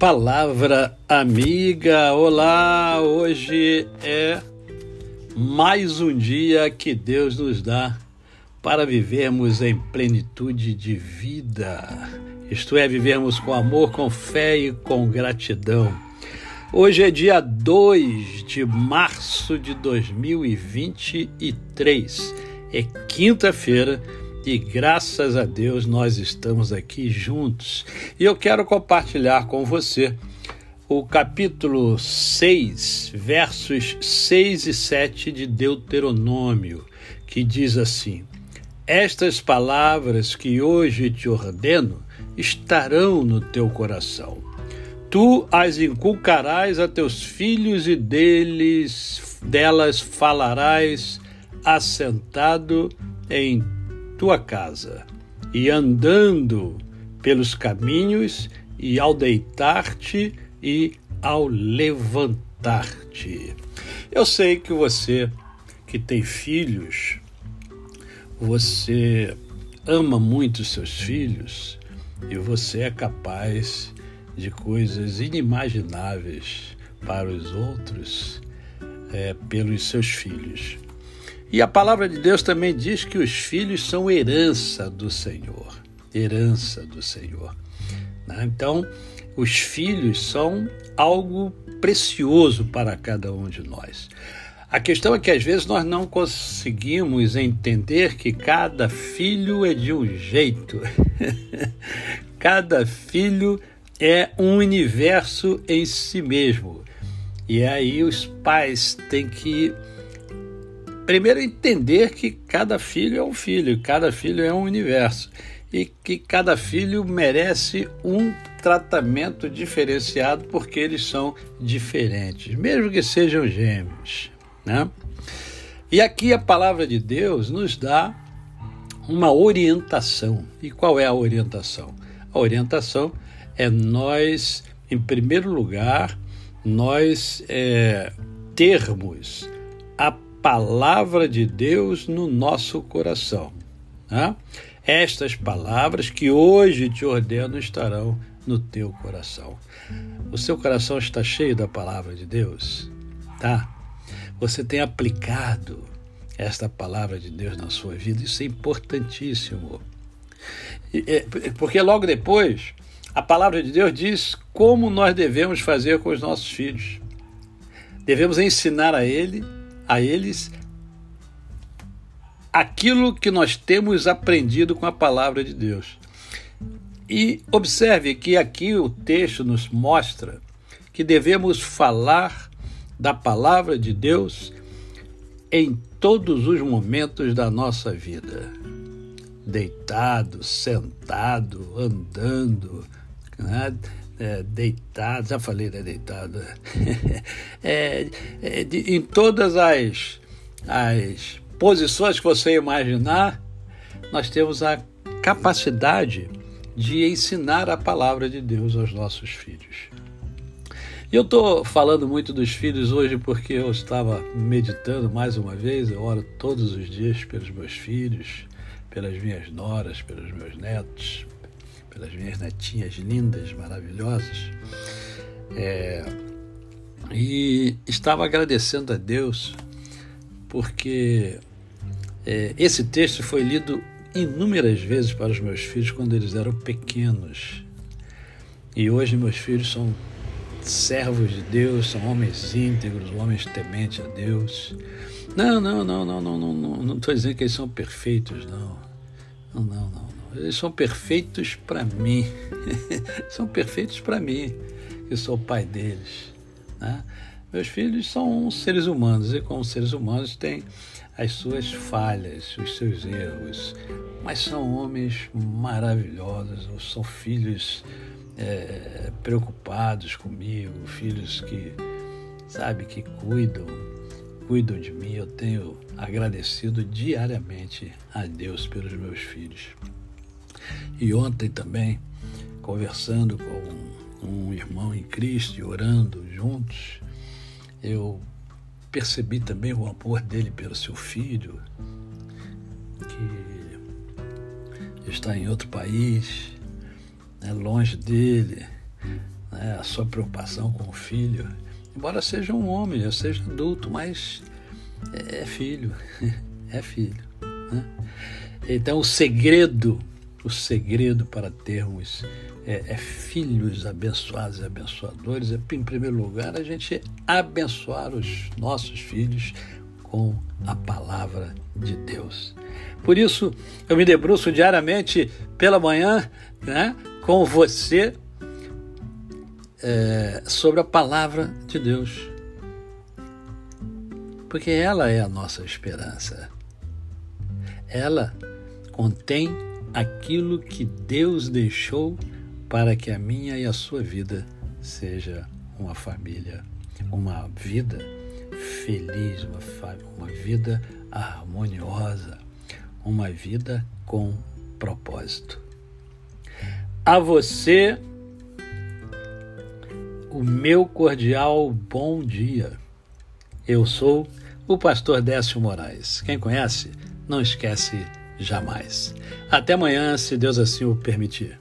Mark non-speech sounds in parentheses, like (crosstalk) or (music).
Palavra amiga, olá! Hoje é mais um dia que Deus nos dá para vivermos em plenitude de vida, isto é, vivermos com amor, com fé e com gratidão. Hoje é dia 2 de março de 2023, é quinta-feira e graças a Deus nós estamos aqui juntos. E eu quero compartilhar com você o capítulo 6, versos 6 e 7 de Deuteronômio, que diz assim: Estas palavras que hoje te ordeno estarão no teu coração. Tu as inculcarás a teus filhos e deles delas falarás assentado em tua casa, e andando pelos caminhos, e ao deitar-te e ao levantar-te. Eu sei que você que tem filhos, você ama muito seus filhos e você é capaz de coisas inimagináveis para os outros é, pelos seus filhos. E a palavra de Deus também diz que os filhos são herança do Senhor. Herança do Senhor. Né? Então, os filhos são algo precioso para cada um de nós. A questão é que às vezes nós não conseguimos entender que cada filho é de um jeito. (laughs) cada filho é um universo em si mesmo. E aí os pais têm que primeiro entender que cada filho é um filho, cada filho é um universo e que cada filho merece um tratamento diferenciado porque eles são diferentes, mesmo que sejam gêmeos, né? E aqui a palavra de Deus nos dá uma orientação. E qual é a orientação? A orientação é nós, em primeiro lugar, nós é, termos a palavra de Deus no nosso coração. Né? Estas palavras que hoje te ordeno estarão no teu coração. O seu coração está cheio da palavra de Deus? Tá? Você tem aplicado esta palavra de Deus na sua vida? Isso é importantíssimo. Porque logo depois, a palavra de Deus diz como nós devemos fazer com os nossos filhos. Devemos ensinar a ele a eles aquilo que nós temos aprendido com a palavra de Deus. E observe que aqui o texto nos mostra que devemos falar da palavra de Deus em todos os momentos da nossa vida. Deitado, sentado, andando, né? É, deitado, já falei da deitada, (laughs) é, é, de, em todas as, as posições que você imaginar, nós temos a capacidade de ensinar a palavra de Deus aos nossos filhos. E eu estou falando muito dos filhos hoje porque eu estava meditando mais uma vez, eu oro todos os dias pelos meus filhos, pelas minhas noras, pelos meus netos, pelas minhas netinhas lindas, maravilhosas. É, e estava agradecendo a Deus porque é, esse texto foi lido inúmeras vezes para os meus filhos quando eles eram pequenos. E hoje meus filhos são servos de Deus, são homens íntegros, homens tementes a Deus. Não, não, não, não, não, não, não estou dizendo que eles são perfeitos, não. Não, não, não. Eles são perfeitos para mim. (laughs) são perfeitos para mim, que sou o pai deles. Né? Meus filhos são seres humanos e, como seres humanos, têm as suas falhas, os seus erros, mas são homens maravilhosos, são filhos é, preocupados comigo, filhos que, sabe, que cuidam, cuidam de mim. Eu tenho agradecido diariamente a Deus pelos meus filhos. E ontem também, conversando com um irmão em Cristo e orando juntos, eu percebi também o amor dele pelo seu filho, que está em outro país, né, longe dele, né, a sua preocupação com o filho, embora seja um homem, eu seja adulto, mas é, é filho, (laughs) é filho. Né? Então o segredo, o segredo para termos é, é, filhos abençoados e abençoadores é, em primeiro lugar, a gente abençoar os nossos filhos com a palavra de Deus. Por isso, eu me debruço diariamente pela manhã né, com você é, sobre a palavra de Deus. Porque ela é a nossa esperança. Ela contém aquilo que Deus deixou para que a minha e a sua vida seja uma família, uma vida feliz, uma, uma vida harmoniosa, uma vida com propósito. A você, o meu cordial bom dia. Eu sou o pastor Décio Moraes. Quem conhece, não esquece jamais. Até amanhã, se Deus assim o permitir.